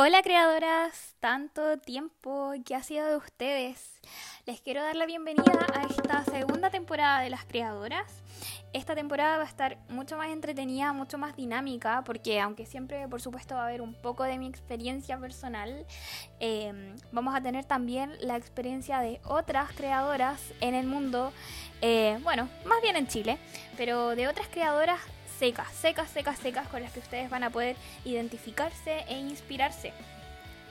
Hola creadoras, tanto tiempo que ha sido de ustedes. Les quiero dar la bienvenida a esta segunda temporada de las creadoras. Esta temporada va a estar mucho más entretenida, mucho más dinámica, porque aunque siempre por supuesto va a haber un poco de mi experiencia personal, eh, vamos a tener también la experiencia de otras creadoras en el mundo, eh, bueno, más bien en Chile, pero de otras creadoras secas, secas, secas, secas con las que ustedes van a poder identificarse e inspirarse.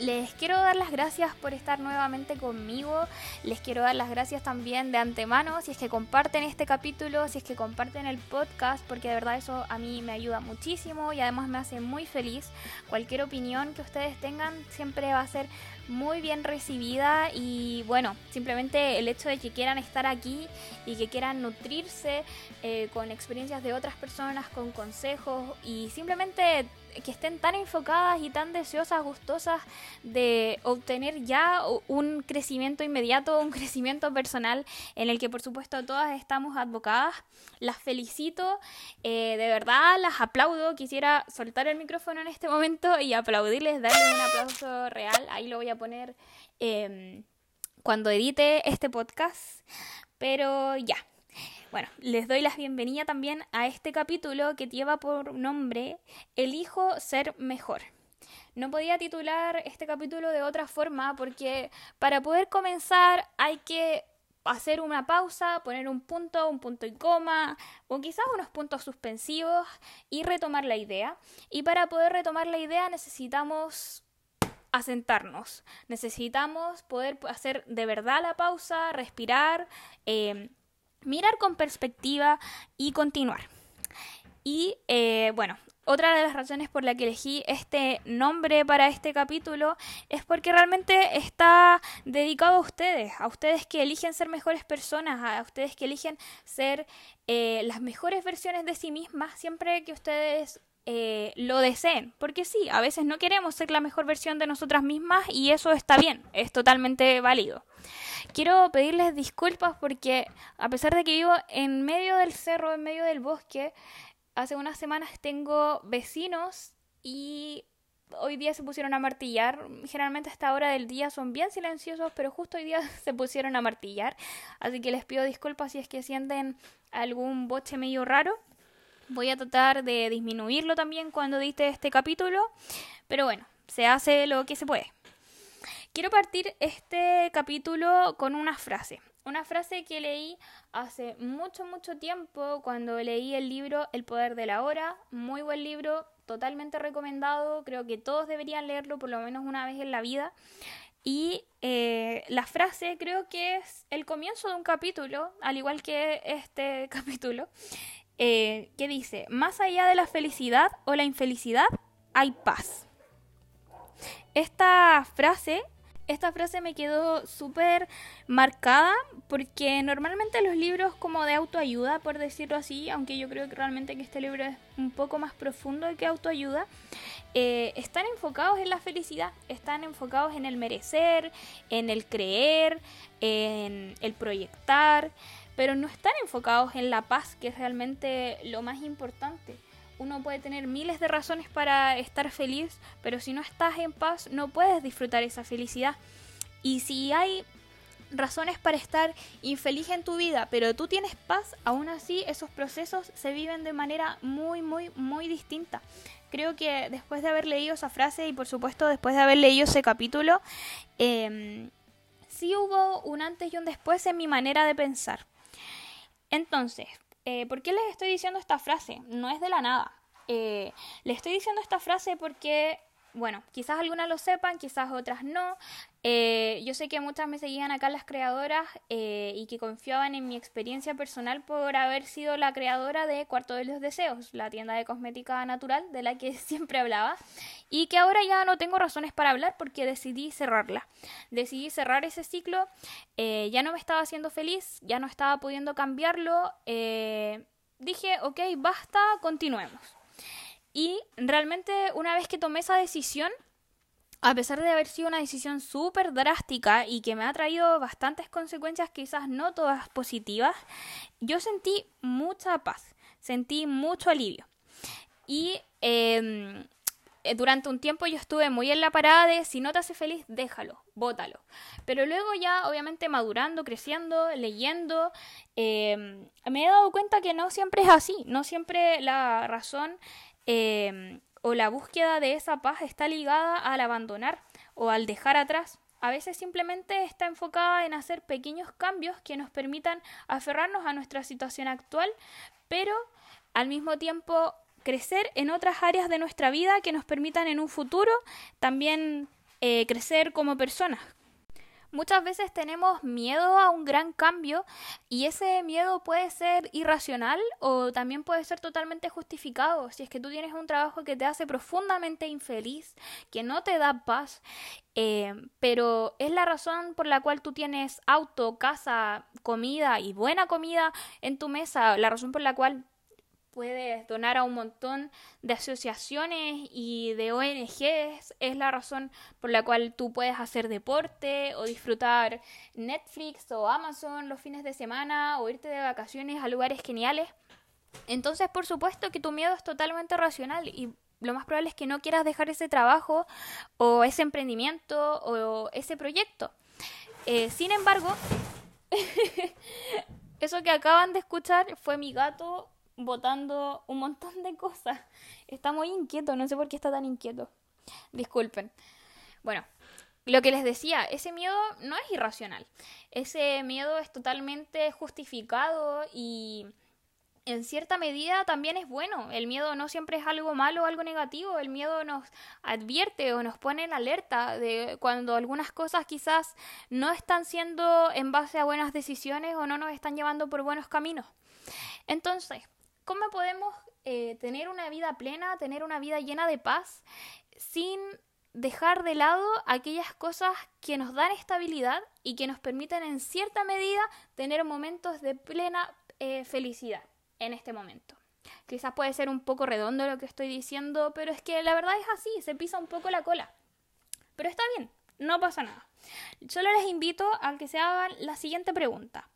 Les quiero dar las gracias por estar nuevamente conmigo. Les quiero dar las gracias también de antemano si es que comparten este capítulo, si es que comparten el podcast, porque de verdad eso a mí me ayuda muchísimo y además me hace muy feliz. Cualquier opinión que ustedes tengan siempre va a ser muy bien recibida y bueno, simplemente el hecho de que quieran estar aquí y que quieran nutrirse eh, con experiencias de otras personas, con consejos y simplemente que estén tan enfocadas y tan deseosas, gustosas de obtener ya un crecimiento inmediato, un crecimiento personal en el que por supuesto todas estamos advocadas. Las felicito, eh, de verdad las aplaudo. Quisiera soltar el micrófono en este momento y aplaudirles, darles un aplauso real. Ahí lo voy a poner em, cuando edite este podcast. Pero ya, bueno, les doy la bienvenida también a este capítulo que lleva por nombre Elijo ser mejor. No podía titular este capítulo de otra forma porque para poder comenzar hay que hacer una pausa, poner un punto, un punto y coma, o quizás unos puntos suspensivos y retomar la idea. Y para poder retomar la idea necesitamos asentarnos, necesitamos poder hacer de verdad la pausa, respirar, eh, mirar con perspectiva y continuar. Y eh, bueno, otra de las razones por la que elegí este nombre para este capítulo es porque realmente está dedicado a ustedes, a ustedes que eligen ser mejores personas, a ustedes que eligen ser eh, las mejores versiones de sí mismas siempre que ustedes eh, lo deseen. Porque sí, a veces no queremos ser la mejor versión de nosotras mismas y eso está bien, es totalmente válido. Quiero pedirles disculpas porque a pesar de que vivo en medio del cerro, en medio del bosque, hace unas semanas tengo vecinos y hoy día se pusieron a martillar. Generalmente a esta hora del día son bien silenciosos, pero justo hoy día se pusieron a martillar. Así que les pido disculpas si es que sienten algún boche medio raro. Voy a tratar de disminuirlo también cuando edite este capítulo. Pero bueno, se hace lo que se puede. Quiero partir este capítulo con una frase. Una frase que leí hace mucho, mucho tiempo cuando leí el libro El Poder de la Hora. Muy buen libro, totalmente recomendado. Creo que todos deberían leerlo por lo menos una vez en la vida. Y eh, la frase creo que es el comienzo de un capítulo, al igual que este capítulo, eh, que dice, más allá de la felicidad o la infelicidad, hay paz. Esta frase esta frase me quedó súper marcada porque normalmente los libros como de autoayuda, por decirlo así, aunque yo creo que realmente que este libro es un poco más profundo que autoayuda, eh, están enfocados en la felicidad, están enfocados en el merecer, en el creer, en el proyectar, pero no están enfocados en la paz, que es realmente lo más importante uno puede tener miles de razones para estar feliz, pero si no estás en paz no puedes disfrutar esa felicidad. Y si hay razones para estar infeliz en tu vida, pero tú tienes paz, aún así esos procesos se viven de manera muy, muy, muy distinta. Creo que después de haber leído esa frase y por supuesto después de haber leído ese capítulo, eh, sí hubo un antes y un después en mi manera de pensar. Entonces, eh, ¿Por qué les estoy diciendo esta frase? No es de la nada. Eh, les estoy diciendo esta frase porque, bueno, quizás algunas lo sepan, quizás otras no. Eh, yo sé que muchas me seguían acá las creadoras eh, y que confiaban en mi experiencia personal por haber sido la creadora de Cuarto de los Deseos, la tienda de cosmética natural de la que siempre hablaba y que ahora ya no tengo razones para hablar porque decidí cerrarla. Decidí cerrar ese ciclo, eh, ya no me estaba haciendo feliz, ya no estaba pudiendo cambiarlo. dije, ok, basta, continuemos. Y realmente una vez que tomé esa decisión, a pesar de haber sido una decisión súper drástica y que me ha traído bastantes consecuencias, quizás no todas positivas, yo sentí mucha paz, sentí mucho alivio. Y em, eh, durante un tiempo yo estuve muy en la parada de si no te hace feliz, déjalo, bótalo. Pero luego ya, obviamente, madurando, creciendo, leyendo, em, me he dado cuenta que no siempre es así, no siempre la razón em, o la búsqueda de esa paz está ligada al abandonar o al dejar atrás. A veces simplemente está enfocada en hacer pequeños cambios que nos permitan aferrarnos a nuestra situación actual, pero al mismo tiempo crecer en otras áreas de nuestra vida que nos permitan en un futuro también eh, crecer como personas. Muchas veces tenemos miedo a un gran cambio y ese miedo puede ser irracional o también puede ser totalmente justificado. Si es que tú tienes un trabajo que te hace profundamente infeliz, que no te da paz, eh, pero es la razón por la cual tú tienes auto, casa, comida y buena comida en tu mesa, la razón por la cual puedes donar a un montón de asociaciones y de ONGs. Es la razón por la cual tú puedes hacer deporte o disfrutar Netflix o Amazon los fines de semana o irte de vacaciones a lugares geniales. Entonces, por supuesto que tu miedo es totalmente racional y lo más probable es que no quieras dejar ese trabajo o ese emprendimiento o ese proyecto. Eh, sin embargo, eso que acaban de escuchar fue mi gato botando un montón de cosas. Está muy inquieto, no sé por qué está tan inquieto. Disculpen. Bueno, lo que les decía, ese miedo no es irracional. Ese miedo es totalmente justificado y en cierta medida también es bueno. El miedo no siempre es algo malo o algo negativo. El miedo nos advierte o nos pone en alerta de cuando algunas cosas quizás no están siendo en base a buenas decisiones o no nos están llevando por buenos caminos. Entonces, ¿Cómo podemos eh, tener una vida plena, tener una vida llena de paz, sin dejar de lado aquellas cosas que nos dan estabilidad y que nos permiten en cierta medida tener momentos de plena eh, felicidad en este momento? Quizás puede ser un poco redondo lo que estoy diciendo, pero es que la verdad es así, se pisa un poco la cola. Pero está bien, no pasa nada. Solo les invito a que se hagan la siguiente pregunta.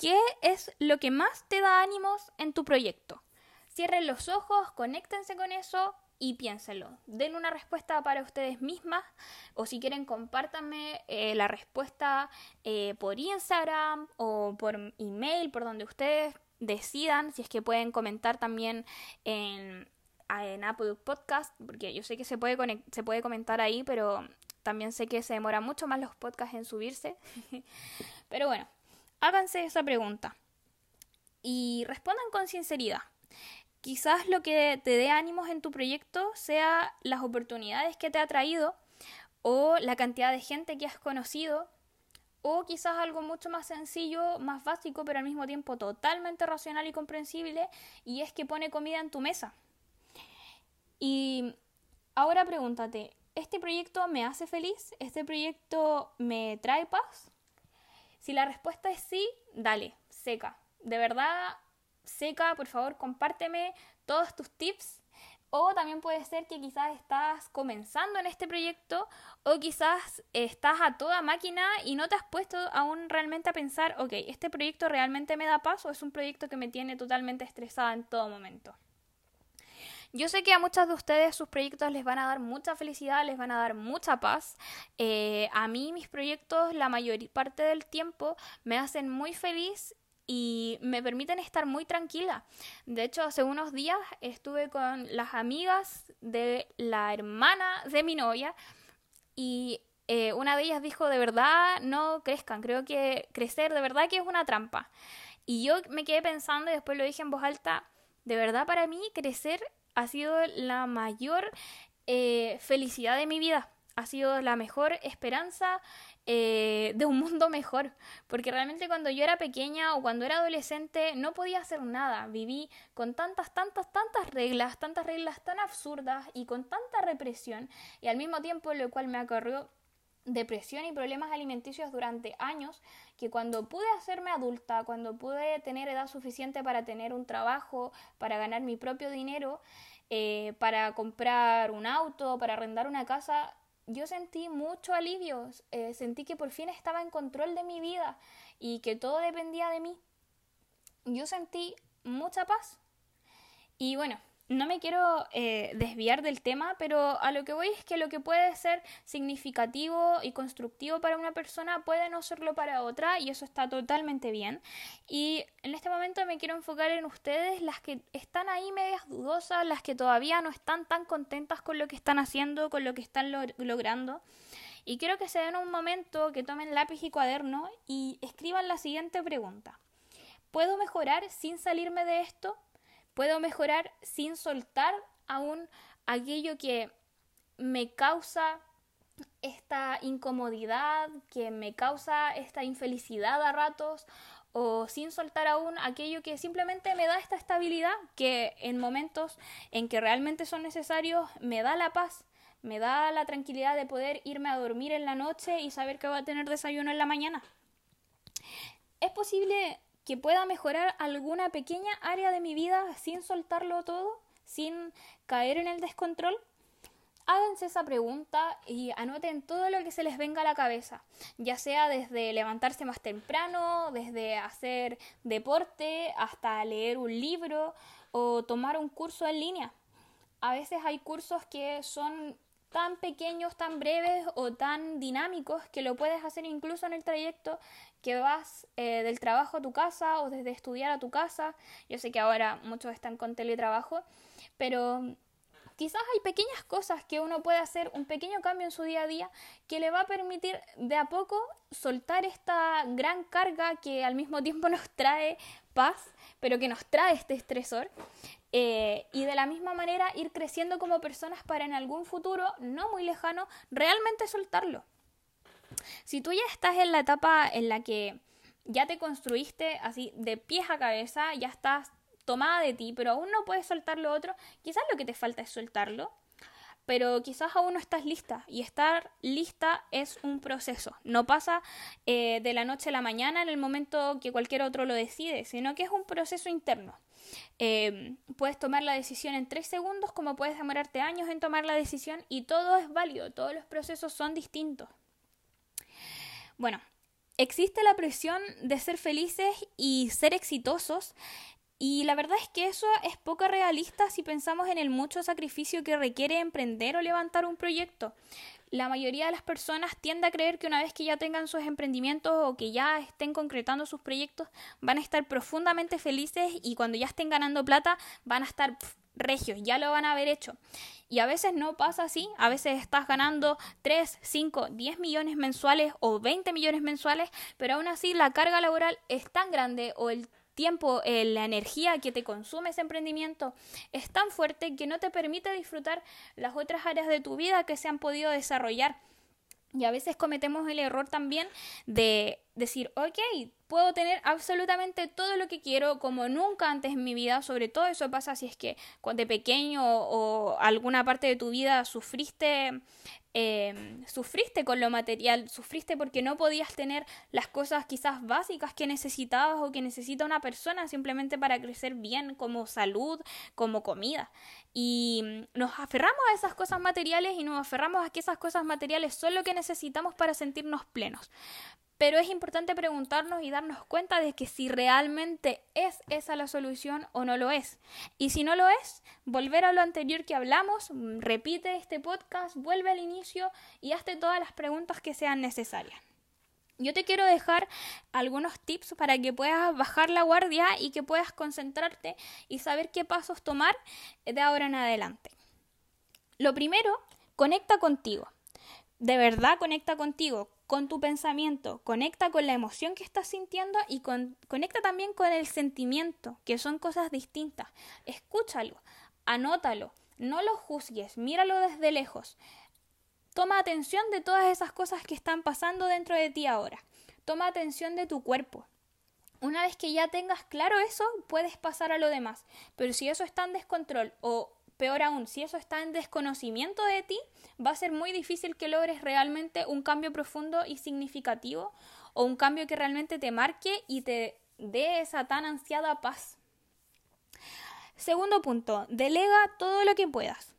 ¿Qué es lo que más te da ánimos en tu proyecto? Cierren los ojos, conéctense con eso y piénsenlo. Den una respuesta para ustedes mismas o si quieren compártanme eh, la respuesta eh, por Instagram o por email, por donde ustedes decidan, si es que pueden comentar también en, en Apple Podcast, porque yo sé que se puede, se puede comentar ahí, pero también sé que se demora mucho más los podcasts en subirse. pero bueno, háganse esa pregunta y respondan con sinceridad. Quizás lo que te dé ánimos en tu proyecto sea las oportunidades que te ha traído o la cantidad de gente que has conocido o quizás algo mucho más sencillo, más básico, pero al mismo tiempo totalmente racional y comprensible, y es que pone comida en tu mesa. Y ahora pregúntate, ¿este proyecto me hace feliz? ¿Este proyecto me trae paz? Si la respuesta es sí, dale, seca. De verdad, seca, por favor, compárteme todos tus tips. O también puede ser que quizás estás comenzando en este proyecto o quizás estás a toda máquina y no te has puesto aún realmente a pensar, ok, ¿este proyecto realmente me da paz o es un proyecto que me tiene totalmente estresada en todo momento? Yo sé que a muchas de ustedes sus proyectos les van a dar mucha felicidad, les van a dar mucha paz. Eh, a mí mis proyectos la mayor parte del tiempo me hacen muy feliz y me permiten estar muy tranquila. De hecho, hace unos días estuve con las amigas de la hermana de mi novia y eh, una de ellas dijo, de verdad, no crezcan, creo que crecer de verdad que es una trampa. Y yo me quedé pensando y después lo dije en voz alta, de verdad para mí crecer ha sido la mayor eh, felicidad de mi vida. Ha sido la mejor esperanza eh, de un mundo mejor. Porque realmente cuando yo era pequeña o cuando era adolescente no podía hacer nada. Viví con tantas, tantas, tantas reglas, tantas reglas tan absurdas y con tanta represión. Y al mismo tiempo lo cual me acorrió depresión y problemas alimenticios durante años que cuando pude hacerme adulta, cuando pude tener edad suficiente para tener un trabajo, para ganar mi propio dinero, eh, para comprar un auto, para arrendar una casa, yo sentí mucho alivio, eh, sentí que por fin estaba en control de mi vida y que todo dependía de mí. Yo sentí mucha paz. Y bueno, no me quiero eh, desviar del tema, pero a lo que voy es que lo que puede ser significativo y constructivo para una persona puede no serlo para otra y eso está totalmente bien. Y en este momento me quiero enfocar en ustedes, las que están ahí medias dudosas, las que todavía no están tan contentas con lo que están haciendo, con lo que están logrando. Y quiero que se den un momento, que tomen lápiz y cuaderno y escriban la siguiente pregunta. ¿Puedo mejorar sin salirme de esto? Puedo mejorar sin soltar aún aquello que me causa esta incomodidad, que me causa esta infelicidad a ratos, o sin soltar aún aquello que simplemente me da esta estabilidad, que en momentos en que realmente son necesarios me da la paz, me da la tranquilidad de poder irme a dormir en la noche y saber que voy a tener desayuno en la mañana. Es posible que pueda mejorar alguna pequeña área de mi vida sin soltarlo todo, sin caer en el descontrol? Háganse esa pregunta y anoten todo lo que se les venga a la cabeza, ya sea desde levantarse más temprano, desde hacer deporte, hasta leer un libro o tomar un curso en línea. A veces hay cursos que son tan pequeños, tan breves o tan dinámicos que lo puedes hacer incluso en el trayecto que vas eh, del trabajo a tu casa o desde estudiar a tu casa. Yo sé que ahora muchos están con teletrabajo, pero quizás hay pequeñas cosas que uno puede hacer, un pequeño cambio en su día a día, que le va a permitir de a poco soltar esta gran carga que al mismo tiempo nos trae paz, pero que nos trae este estresor. Eh, y de la misma manera ir creciendo como personas para en algún futuro, no muy lejano, realmente soltarlo. Si tú ya estás en la etapa en la que ya te construiste así de pies a cabeza, ya estás tomada de ti, pero aún no puedes soltar lo otro, quizás lo que te falta es soltarlo, pero quizás aún no estás lista y estar lista es un proceso, no pasa eh, de la noche a la mañana en el momento que cualquier otro lo decide, sino que es un proceso interno. Em, puedes tomar la decisión en tres segundos como puedes demorarte años en tomar la decisión y todo es válido, todos los procesos son distintos. Bueno, existe la presión de ser felices y ser exitosos y la verdad es que eso es poco realista si pensamos en el mucho sacrificio que requiere emprender o levantar un proyecto. La mayoría de las personas tiende a creer que una vez que ya tengan sus emprendimientos o que ya estén concretando sus proyectos, van a estar profundamente felices y cuando ya estén ganando plata van a estar regios, ya lo van a haber hecho. Y a veces no pasa así, a veces estás ganando 3, 5, 10 millones mensuales o 20 millones mensuales, pero aún así la carga laboral es tan grande o el tiempo, eh, la energía que te consume ese emprendimiento es tan fuerte que no te permite disfrutar las otras áreas de tu vida que se han podido desarrollar. Y a veces cometemos el error también de decir, ok, puedo tener absolutamente todo lo que quiero como nunca antes en mi vida, sobre todo eso pasa si es que de pequeño o alguna parte de tu vida sufriste Em, sufriste con lo material, sufriste porque no podías tener las cosas quizás básicas que necesitabas o que necesita una persona simplemente para crecer bien, como salud, como comida. Y mm, nos aferramos a esas cosas materiales y nos aferramos a que esas cosas materiales son lo que necesitamos para sentirnos plenos pero es importante preguntarnos y darnos cuenta de que si realmente es esa la solución o no lo es. Y si no lo es, volver a lo anterior que hablamos, repite este podcast, vuelve al inicio y hazte todas las preguntas que sean necesarias. Yo te quiero dejar algunos tips para que puedas bajar la guardia y que puedas concentrarte y saber qué pasos tomar de ahora en adelante. Lo primero, conecta contigo. De verdad conecta contigo con tu pensamiento, conecta con la emoción que estás sintiendo y conecta también con el sentimiento, que son cosas distintas. Escúchalo, anótalo, no lo juzgues, míralo desde lejos. Toma atención de todas esas cosas que están pasando dentro de ti ahora. Toma atención de tu cuerpo. Una vez que ya tengas claro eso, puedes pasar a lo demás. Pero si eso está en descontrol o Peor aún, si eso está en desconocimiento de ti, va a ser muy difícil que logres realmente un cambio profundo y significativo o un cambio que realmente te marque y te dé esa tan ansiada paz. Segundo punto, delega todo lo que puedas.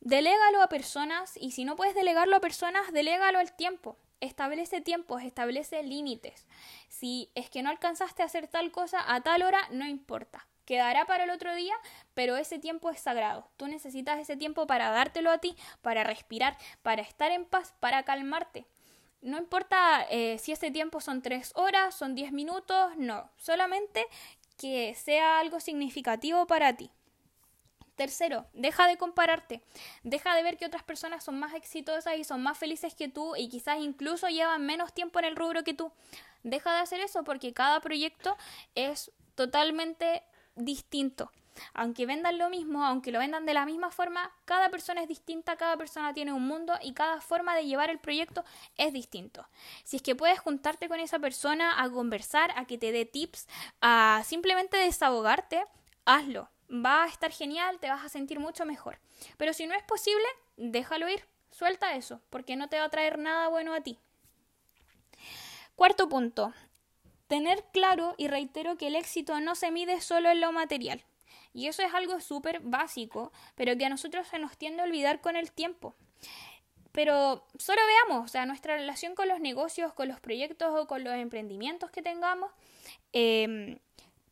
Delégalo a personas y si no puedes delegarlo a personas, delégalo al tiempo. Establece tiempos, establece límites. Si es que no alcanzaste a hacer tal cosa a tal hora, no importa quedará para el otro día, pero ese tiempo es sagrado. Tú necesitas ese tiempo para dártelo a ti, para respirar, para estar en paz, para calmarte. No importa eh, si ese tiempo son tres horas, son diez minutos, no, solamente que sea algo significativo para ti. Tercero, deja de compararte, deja de ver que otras personas son más exitosas y son más felices que tú y quizás incluso llevan menos tiempo en el rubro que tú. Deja de hacer eso porque cada proyecto es totalmente distinto. Aunque vendan lo mismo, aunque lo vendan de la misma forma, cada persona es distinta, cada persona tiene un mundo y cada forma de llevar el proyecto es distinto. Si es que puedes juntarte con esa persona a conversar, a que te dé tips, a simplemente desahogarte, hazlo. Va a estar genial, te vas a sentir mucho mejor. Pero si no es posible, déjalo ir, suelta eso, porque no te va a traer nada bueno a ti. Cuarto punto, tener claro y reitero que el éxito no se mide solo en lo material. Y eso es algo súper básico, pero que a nosotros se nos tiende a olvidar con el tiempo. Pero solo veamos, o sea, nuestra relación con los negocios, con los proyectos o con los emprendimientos que tengamos, em,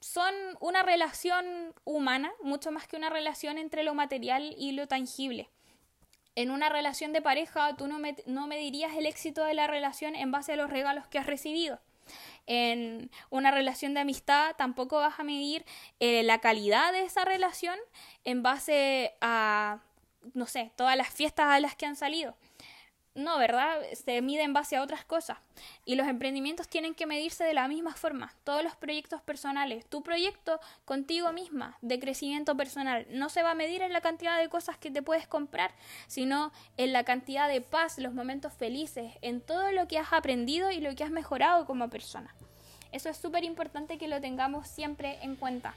son una relación humana, mucho más que una relación entre lo material y lo tangible. En una relación de pareja, tú no, no medirías el éxito de la relación en base a los regalos que has recibido en una relación de amistad tampoco vas a medir eh, la calidad de esa relación en base a, no sé, todas las fiestas a las que han salido. No, ¿verdad? Se mide en base a otras cosas. Y los emprendimientos tienen que medirse de la misma forma. Todos los proyectos personales. Tu proyecto contigo misma de crecimiento personal no se va a medir en la cantidad de cosas que te puedes comprar, sino en la cantidad de paz, los momentos felices, en todo lo que has aprendido y lo que has mejorado como persona. Eso es súper importante que lo tengamos siempre en cuenta.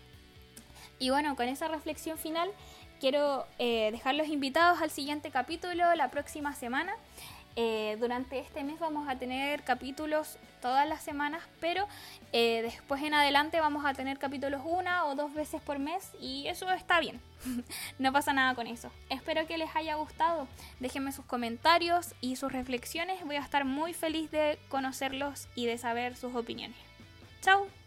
Y bueno, con esa reflexión final quiero eh, dejarlos invitados al siguiente capítulo la próxima semana. Eh, durante este mes vamos a tener capítulos todas las semanas, pero eh, después en adelante vamos a tener capítulos una o dos veces por mes y eso está bien. no pasa nada con eso. Espero que les haya gustado. Déjenme sus comentarios y sus reflexiones. Voy a estar muy feliz de conocerlos y de saber sus opiniones. Chao.